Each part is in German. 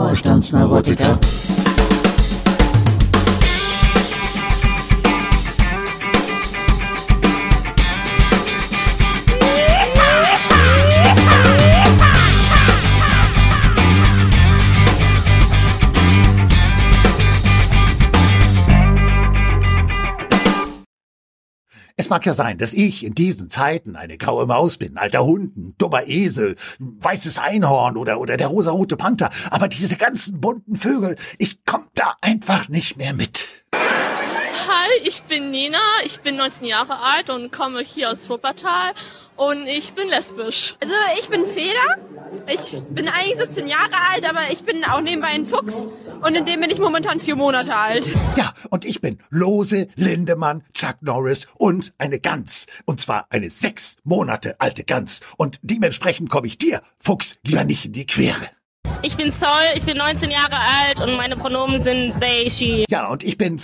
Vorstandsneurotiker. Mag ja sein, dass ich in diesen Zeiten eine graue Maus bin, alter Hund, ein dummer Esel, ein weißes Einhorn oder, oder der rosarote Panther, aber diese ganzen bunten Vögel, ich komm da einfach nicht mehr mit. Hi, ich bin Nina, ich bin 19 Jahre alt und komme hier aus Wuppertal. Und ich bin lesbisch. Also ich bin Feder, ich bin eigentlich 17 Jahre alt, aber ich bin auch nebenbei ein Fuchs und in dem bin ich momentan vier Monate alt. Ja, und ich bin Lose, Lindemann, Chuck Norris und eine Gans. Und zwar eine sechs Monate alte Gans. Und dementsprechend komme ich dir, Fuchs, lieber nicht in die Quere. Ich bin Zoll, ich bin 19 Jahre alt und meine Pronomen sind they, she. Ja, und ich bin,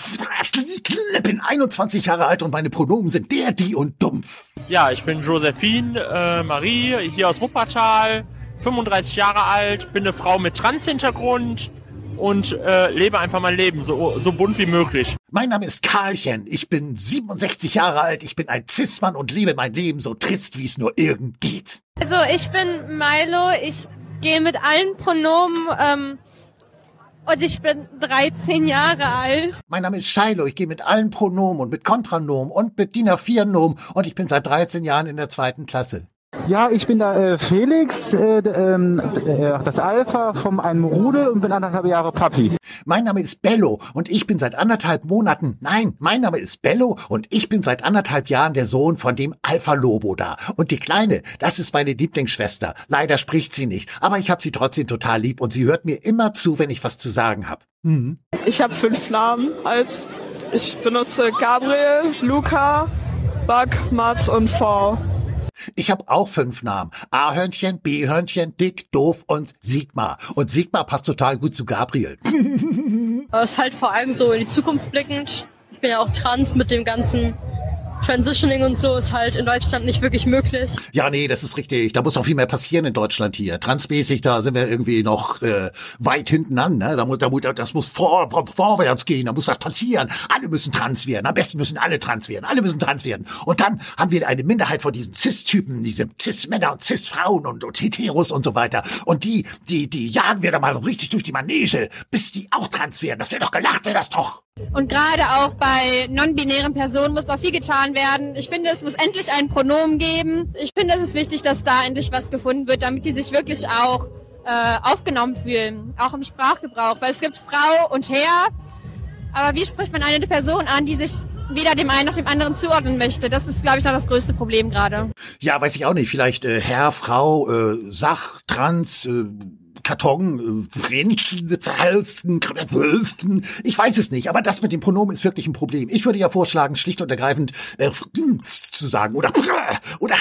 bin 21 Jahre alt und meine Pronomen sind der, die und dumpf. Ja, ich bin Josephine äh, Marie, hier aus Wuppertal, 35 Jahre alt, bin eine Frau mit Trans-Hintergrund und äh, lebe einfach mein Leben so, so bunt wie möglich. Mein Name ist Karlchen, ich bin 67 Jahre alt, ich bin ein Cis-Mann und lebe mein Leben so trist, wie es nur irgend geht. Also ich bin Milo, ich gehe mit allen Pronomen ähm, und ich bin 13 Jahre alt. Mein Name ist Shiloh, ich gehe mit allen Pronomen und mit Kontranom und mit DIN A4-Nom und ich bin seit 13 Jahren in der zweiten Klasse. Ja, ich bin da äh, Felix, äh, ähm, äh, das Alpha von einem Rudel und bin anderthalb Jahre Papi. Mein Name ist Bello und ich bin seit anderthalb Monaten, nein, mein Name ist Bello und ich bin seit anderthalb Jahren der Sohn von dem Alpha Lobo da. Und die Kleine, das ist meine Lieblingsschwester. Leider spricht sie nicht, aber ich habe sie trotzdem total lieb und sie hört mir immer zu, wenn ich was zu sagen habe. Mhm. Ich habe fünf Namen als ich benutze Gabriel, Luca, Bug, Mats und V. Ich habe auch fünf Namen. A-Hörnchen, B-Hörnchen, Dick, Doof und Sigmar. Und Sigmar passt total gut zu Gabriel. Es ist halt vor allem so in die Zukunft blickend. Ich bin ja auch trans mit dem ganzen Transitioning und so ist halt in Deutschland nicht wirklich möglich. Ja, nee, das ist richtig. Da muss noch viel mehr passieren in Deutschland hier. Transmäßig, da sind wir irgendwie noch äh, weit hinten an. Ne? Da muss, da muss, das muss vor, vor, vorwärts gehen, da muss was passieren. Alle müssen trans werden. Am besten müssen alle trans werden. Alle müssen trans werden. Und dann haben wir eine Minderheit von diesen Cis-Typen, diese Cis-Männer und Cis-Frauen und, und Heteros und so weiter. Und die, die, die jagen wir da mal so richtig durch die Manege, bis die auch trans werden. Das wäre doch gelacht, wäre das doch. Und gerade auch bei non-binären Personen muss noch viel getan werden. Ich finde, es muss endlich ein Pronomen geben. Ich finde, es ist wichtig, dass da endlich was gefunden wird, damit die sich wirklich auch äh, aufgenommen fühlen, auch im Sprachgebrauch. Weil es gibt Frau und Herr, aber wie spricht man eine Person an, die sich weder dem einen noch dem anderen zuordnen möchte? Das ist, glaube ich, noch das größte Problem gerade. Ja, weiß ich auch nicht. Vielleicht äh, Herr, Frau, äh, Sach, Trans, äh, Karton, Rindchen, Verhalsten, Wülsten. Ich weiß es nicht, aber das mit dem Pronomen ist wirklich ein Problem. Ich würde ja vorschlagen, schlicht und ergreifend äh, zu sagen oder oder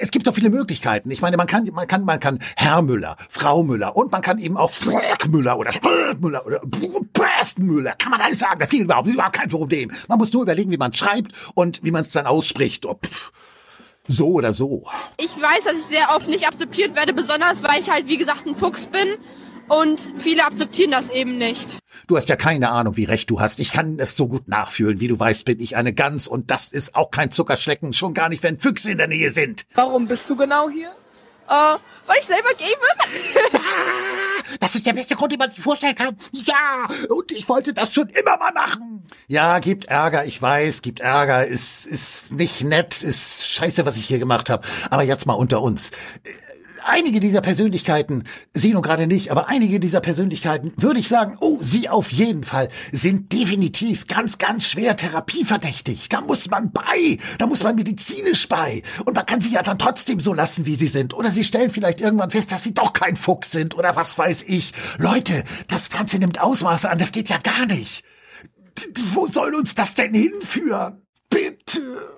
es gibt so viele Möglichkeiten. Ich meine, man kann man kann man kann Herr Müller, Frau Müller und man kann eben auch Müller oder Müller oder Müller. Kann man alles sagen. Das geht überhaupt, überhaupt kein Problem. Man muss nur überlegen, wie man schreibt und wie man es dann ausspricht. Oh, so oder so. Ich weiß, dass ich sehr oft nicht akzeptiert werde, besonders weil ich halt, wie gesagt, ein Fuchs bin. Und viele akzeptieren das eben nicht. Du hast ja keine Ahnung, wie recht du hast. Ich kann es so gut nachfühlen. Wie du weißt, bin ich eine Gans und das ist auch kein Zuckerschlecken, schon gar nicht, wenn Füchse in der Nähe sind. Warum bist du genau hier? Äh, weil ich selber gay bin. das ist der beste Grund, den man sich vorstellen kann. Ja, und ich wollte das schon immer mal machen. Ja, gibt Ärger, ich weiß, gibt Ärger, ist, ist nicht nett, ist scheiße, was ich hier gemacht habe. Aber jetzt mal unter uns einige dieser Persönlichkeiten, Sie nun gerade nicht, aber einige dieser Persönlichkeiten, würde ich sagen, oh, Sie auf jeden Fall, sind definitiv ganz, ganz schwer therapieverdächtig. Da muss man bei, da muss man medizinisch bei. Und man kann sie ja dann trotzdem so lassen, wie sie sind. Oder Sie stellen vielleicht irgendwann fest, dass Sie doch kein Fuchs sind oder was weiß ich. Leute, das Ganze nimmt Ausmaße an, das geht ja gar nicht. Wo soll uns das denn hinführen? Bitte.